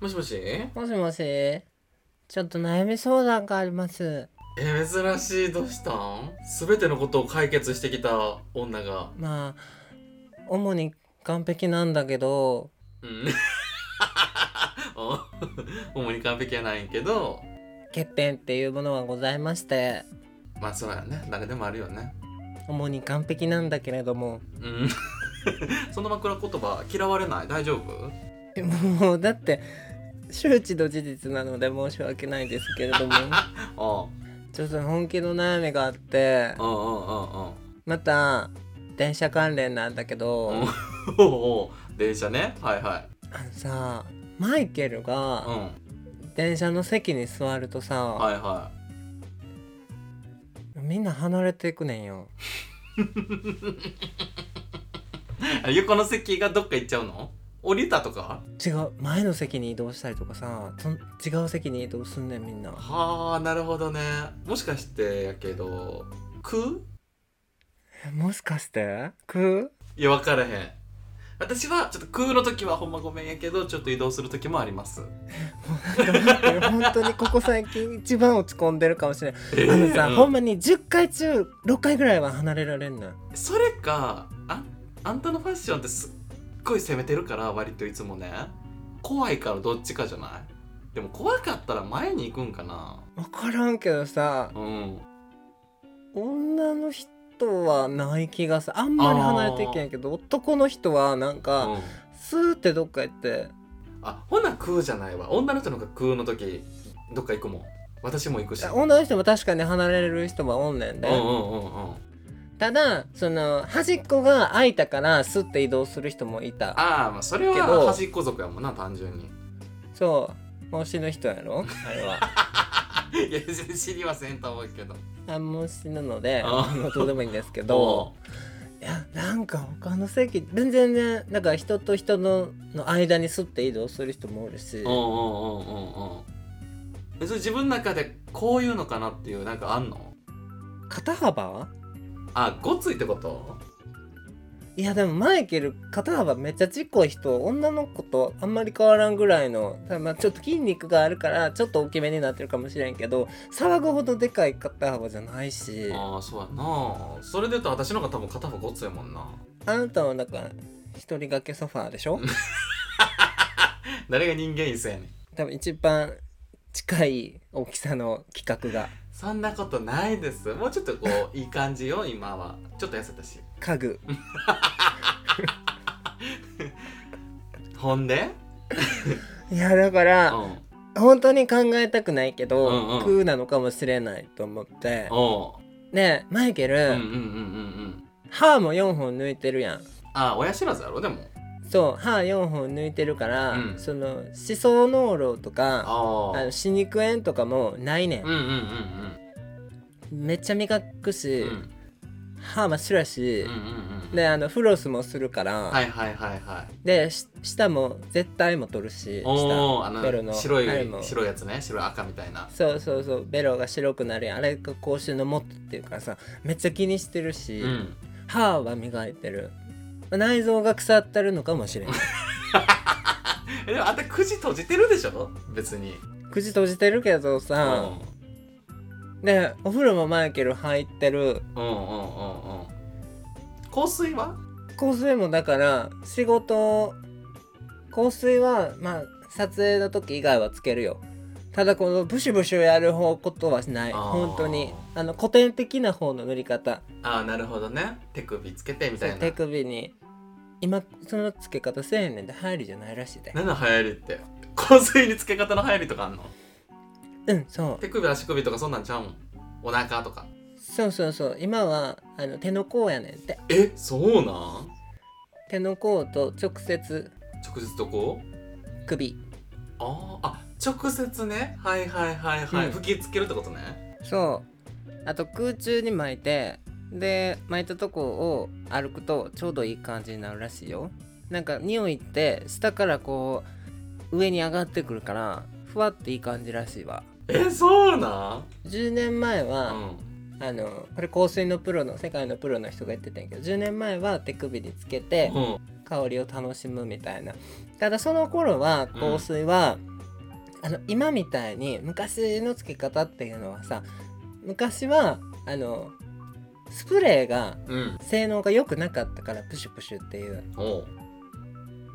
もしもし？えもしもし。ちょっと悩み相談があります。珍しい。どうしたん？全てのことを解決してきた女が。まあ主に完璧なんだけど。うん。お主に完璧はないんけど。欠点っていうものはございまして。まあそうやね。誰でもあるよね。主に完璧なんだけれども。うん。その枕言葉嫌われない？大丈夫？もうだって周知の事実なので申し訳ないですけれども。あちょっと本気の悩みがあって。また電車関連なんだけど。電車ね。はいはい。あのさマイケルうがん。電車の席に座るとさ、はいはみんな離れていくねんよ。い横の席がどっか行っちゃうの？降りたとか？違う。前の席に移動したりとかさ。違う席に移動すんねんみんな。はあなるほどね。もしかしてやけど空？えもしかして？空？いや分からへん。私はちょっと空の時はほんまごめんやけどちょっと移動する時もあります。本当にここ最近一番落ち込んでるかもしれないえあのさ、うんほんまに10回中6回ぐらいは離れられんのよそれかああんたのファッションってすっごい攻めてるから割といつもね。怖いからどっちかじゃない？でも怖かったら前に行くんかな。分からんけどさうん。女の人はない気がする。あんまり離れていけんけど男の人はなんか、うん。スーってどっか行って。あほな空じゃないわ。女の人の方が空の時どっか行くもん。私も行くし。女の人も確かに離れる人はおんねんで、うんうんうんうんただその端っこが空いたからスッて移動する人もいたああまあそれけどは端っこ族やもんな単純に。そう。推しの人やろ？あれは。いや知りませんと思うけど。あもう死ぬのであどうでもいいんですけど いやなんか他の席全然ねだから人と人のの間にスッて移動する人もおるし。うんうんうんうんう。んえそれ自分の中でこういうのかなっていうなんかあんの？肩幅？あごついってこと？いやでもマイケル肩幅めっちゃちっこい人女の子とあんまり変わらんぐらいのまあちょっと筋肉があるからちょっと大きめになってるかもしれんけど騒ぐほどでかい肩幅じゃないし。ああそうやな。それで言うと私の方が多分片方ごついもんな。あなたはなんか一人掛けソファーでしょ？誰が人間椅子やねん。多分一番近い大きさの企画がそんなことないです。もうちょっとこういい感じよ今は。ちょっと痩せたし。家具。ほんでいやだかうらん。本当に考えたくないけど、うんうん。空なのかもしれないと思って。ねえマイケル、うんうんうんうんうん。歯も4本抜いてるやん。あ親知らずやろでもそう歯4本抜いてるから、うん。その思想脳炉とかあの歯肉炎とかもないねん。うん、うんうんめっちゃ磨くし、うん。うん歯真っ白やしうん、うんうん。であのフロスもするから、はいはいはいはい。でし舌も絶対も取るしおおあ舌ベロのの白い白いやつね。白い赤みたいな。そうそうそう。ベロが白くなるやん。あれが口臭のもっとっていうからさめっちゃ気にしてるし、うん。歯は磨いてる内臓が腐ってるのかもしれない。えでもあんた口閉じてるでしょ？別に。口閉じてるけどうさ、ん。でお風呂もマイケル入ってる。うんうんうんうん。香水は？香水もだから仕事香水はまあ撮影の時以外はつけるよ。ただこのブシュブシュやる方ことはしない。本当に。あの古典的な方の塗り方。ああなるほどね。手首つけてみたいな。手首に今そのつけ方せえねんで入りじゃないらしいで。何の流行りって？香水につけ方の流行りとかあんの？うんそう。手首足首とかそんなんちゃうん？お腹とか。そうそうそう。今はあの手の甲やねんって。え？そうなん？手の甲と直接。直接どこ？首。あー。あ直接ね。はいはいはいはい、うん。吹きつけるってことね。そう。あと空中に巻いてで巻いたとこを歩くとちょうどいい感じになるらしいよ。なんか匂いって下からこう上に上がってくるからふわっていい感じらしいわ。えそうなん？10年前うは、ん。あのこれ香水のプロの世界のプロの人が言ってたんやけど10年前は手首につけてうん。香りを楽しむみたいな。ただその頃は香水は、あの今みたいに昔のつけ方っていうのはさ昔はあのスプレーがうん。性能が良くなかったからプシュプシュっていう。おう。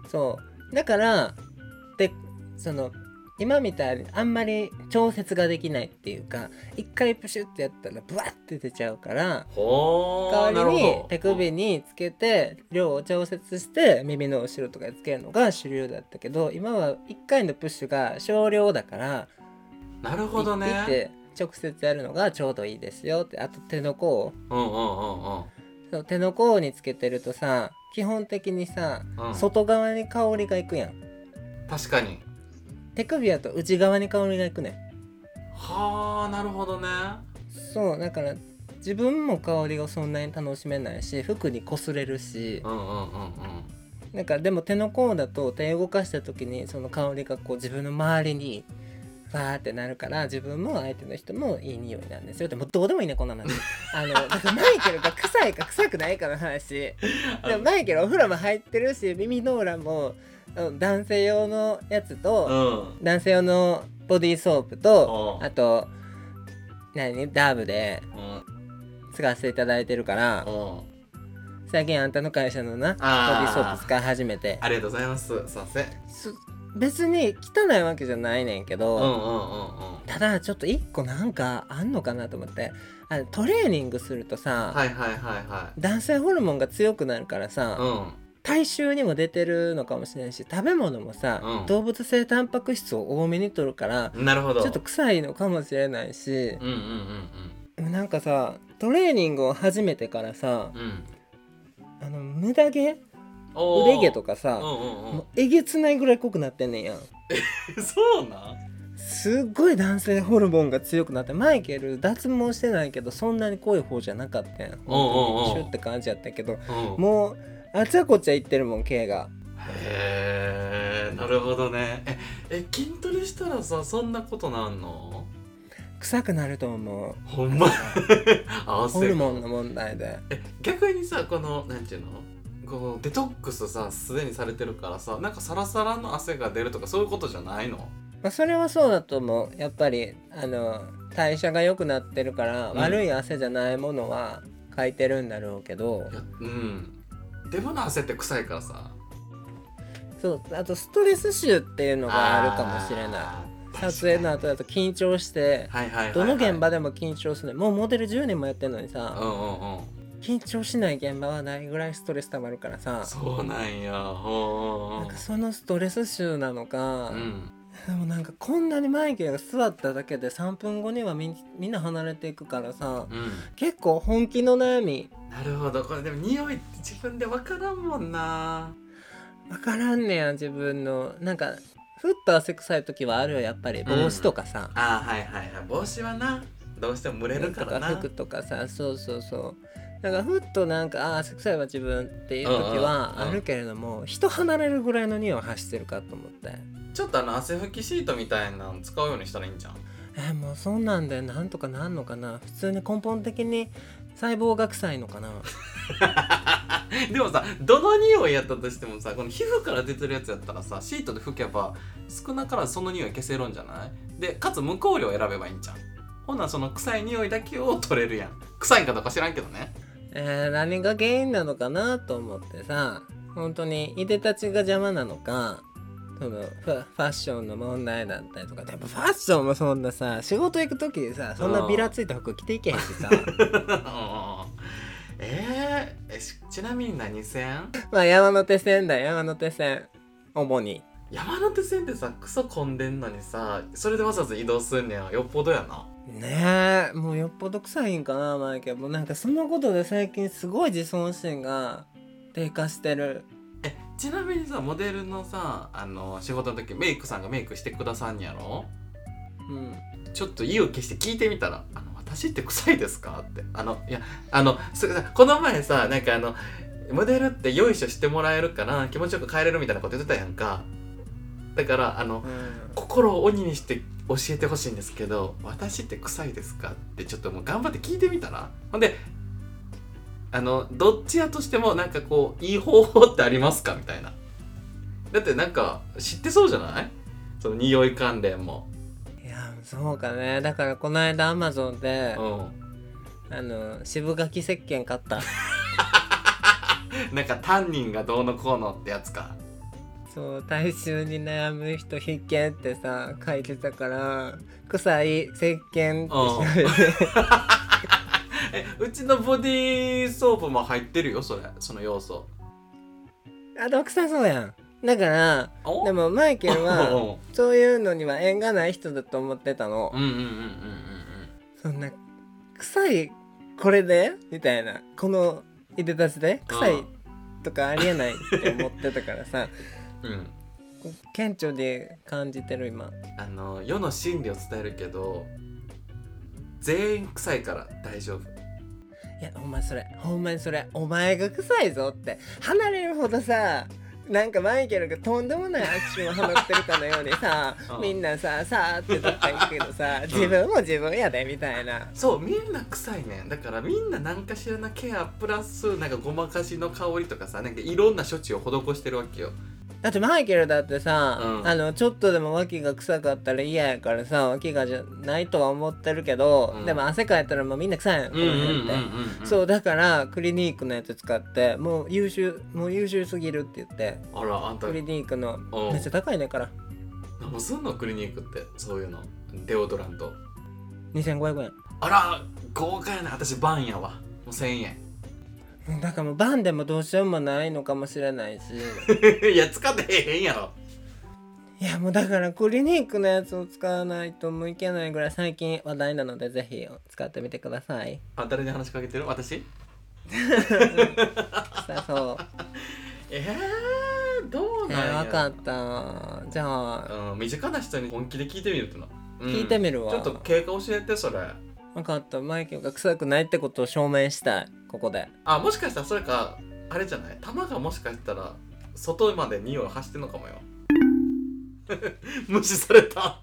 そう。だからでその今みたいにあんまり調節ができないっていうか一回プシュってやったらブワッて出ちゃうからほー代わりに手首につけて量を調節して耳の後ろとかにつけるのが主流だったけど今は1回のプッシュが少量だからなるほどね。ピッて直接やるのがちょうどいいですよって。あと手の甲。うんうんうんそう手の甲につけてるとさ基本的にさ、うん。うん外側に香りがいくやん。確かに。手首やと内側に香りがいくねん。はあなるほどね。そうだから自分も香りをそんなに楽しめないし服に擦れるし。うんうんうんうん。なんかでも手の甲だと手動かした時にその香りがこう自分の周りにファーってなるから自分も相手の人もいい匂いなんですよ。でもどうでもいいねこんな話あの だからマイケルが臭いか臭くないかの話。でもマイケルお風呂も入ってるし耳ノーラもうん男性用のやつと、うん。男性用のボディーソープとうん。あと何？ダーブでうん。使わせていただいてるからうん。最近あんたの会社のなボディーソープ使い始めて。ありがとうございます。すいません。す別に汚いわけじゃないねんけど、うんうんうんうん。ただちょっと一個なんかあんのかなと思って。あのトレーニングするとさ、はいはいはいは男性ホルモンが強くなるからさ、いうん。体臭にも出てるのかもしれんし食べ物もさ、うん。動物性タンパク質を多めに摂るからなるほど。ちょっと臭いのかもしれないしうんうんうんなんかさトレーニングを始めてからさうんうん。あの無駄毛腕毛とかさ、うんうんうん。もうえげつないぐらい濃くなってんねんやん。そうなん？すっごい男性ホルモンが強くなってマイケル脱毛してないけどそんなに濃い方じゃなかったやん。シュッて感じやったけど。うん。もうあちゃこちゃ言ってるもん毛が。へえなるほどね。ええ筋トレしたらさそんなことなんの？臭くなると思う。ほんま？ホルモンの問題で。え逆にさこのなんていうの？こうデトックスさすでにされてるからさなんかサラサラの汗が出るとかそういうことじゃないの？まあ、それはそうだと思う。やっぱりあの代謝が良くなってるから、うん。悪い汗じゃないものはかいてるんだろうけど。うん。デブの汗って臭いからさ。そう。あとストレス臭っていうのがあるかもしれない。い撮影の後だと緊張してはいはいはい、はい、どの現場でも緊張する。もうモデル10年もやってんのにうんさうんうん緊張しない現場はないぐらいストレス溜まるからさ。そうなんや。ほうなんかそのストレス臭なのか、うん。でもなんかこんなにマイケルが座っただけで3分後にはみみんな離れていくからさ。うん。結構本気の悩み。なるほど。これでも匂いって自分で分からんもんな。分からんねや自分の。なんかふっと汗臭い時はあるよやっぱり。帽子とかさ、あーはいはいはい。帽子はな。どうしても蒸れるからな。服とかさ。そうそうそうだからふっとなんかあー汗臭いわ自分っていう時はあるけれども人離れるぐらいの匂いを発してるかと思って。ちょっとあの汗拭きシートみたいなの使うようにしたらいいんじゃん？えーもうそんなんでなんとかなんのかな。普通に根本的に細胞が臭いのかな。でもさどの匂いやったとしてもさこの皮膚から出てるやつやったらさシートで拭けば少なからずその匂い消せるんじゃない？でかつ無香料選べばいいんじゃん。ほんならその臭い匂いだけを取れるやん。臭いんかどうか知らんけどねえー何が原因なのかなと思ってさ本当にいでたちが邪魔なのかそのファッションの問題だったりとかやっぱファッションもそんなさ仕事行く時にさそんなビラついた服着ていけへんしさ。えー、えしちなみに何線？まあ山手線だよ山手線。主に山手線ってさクソ混んでんのにさそれでわざわざ移動すんねやよっぽどやな。ねえもうよっぽど臭いんかなマイケル。もうなんかそのことで最近すごい自尊心が低下してる。えちなみにさモデルのさあの仕事の時メイクさんがメイクしてくださんやろ？うん。ちょっと意を決して聞いてみたら「あの私って臭いですか?」って。あのいやあのすこの前さなんかあのモデルってよいしょしてもらえるから気持ちよく帰れるみたいなこと言ってたやんかだからあのうん。心を鬼にして教えてほしいんですけど私って臭いですかってちょっともう頑張って聞いてみたら？ほんであのどっちやとしてもなんかこういい方法ってありますかみたいな。だってなんか知ってそうじゃない？その匂い関連も。いやそうかね。だからこの間アマゾンでうん。あの渋柿石鹸買った。なんかタンニンがどうのこうのってやつかそう体臭に悩む人必見ってさ書いてたから臭い石鹸って調べてえうちのボディーソープも入ってるよそれ？その要素。あ毒臭そうやん。だからお？でもマイケルはおそういうのには縁がない人だと思ってたの。うんうんうんうんうんそんな臭いこれで？みたいな。このいでたちで？臭いとかありえないって思ってたからさ うん。うん顕著で感じてる今。あの世の真理を伝えるけど全員臭いから大丈夫。いやほんまそれほんまにそれお前が臭いぞって。離れるほどさなんかマイケルがとんでもないアクションを放ってるかのようにさうん。みんなささーってどっか行くけどさ自分も自分やでみたいな。そうみんな臭いねん。だからみんな何かしらなケアプラスなんかごまかしの香りとかさなんかいろんな処置を施してるわけよだってマイケルだってさ、うん。あのちょっとでも脇が臭かったら嫌やからさ脇がじゃないとは思ってるけど、うん。でも汗かいたらもうみんな臭いのこの辺って、うそうだからクリニックのやつ使ってもう優秀もう優秀すぎるって言ってあらあんた。クリニックのう。んめっちゃ高いねんから。何もすんのクリニックってそういうの。デオドラント。2500円。あら豪華やな私バンやわ。もう1000円だからもうバンでもどうしようもないのかもしれないし。いや使ってへんやろ。いやもうだからクリニックのやつを使わないともういけないぐらい最近話題なのでぜひ使ってみてください。あ誰に話しかけてる？私？さあそう。えー、どうえなんやー、分かった。じゃあ。うん、身近な人に本気で聞いてみるっての、うん。聞いてみるわ。ちょっと経過教えてそれ分かった。マイケルが臭くないってことを証明したい。ここで。あもしかしたらそれかあれじゃない？玉がもしかしたら外まで匂いを発してんのかもよ。無視された。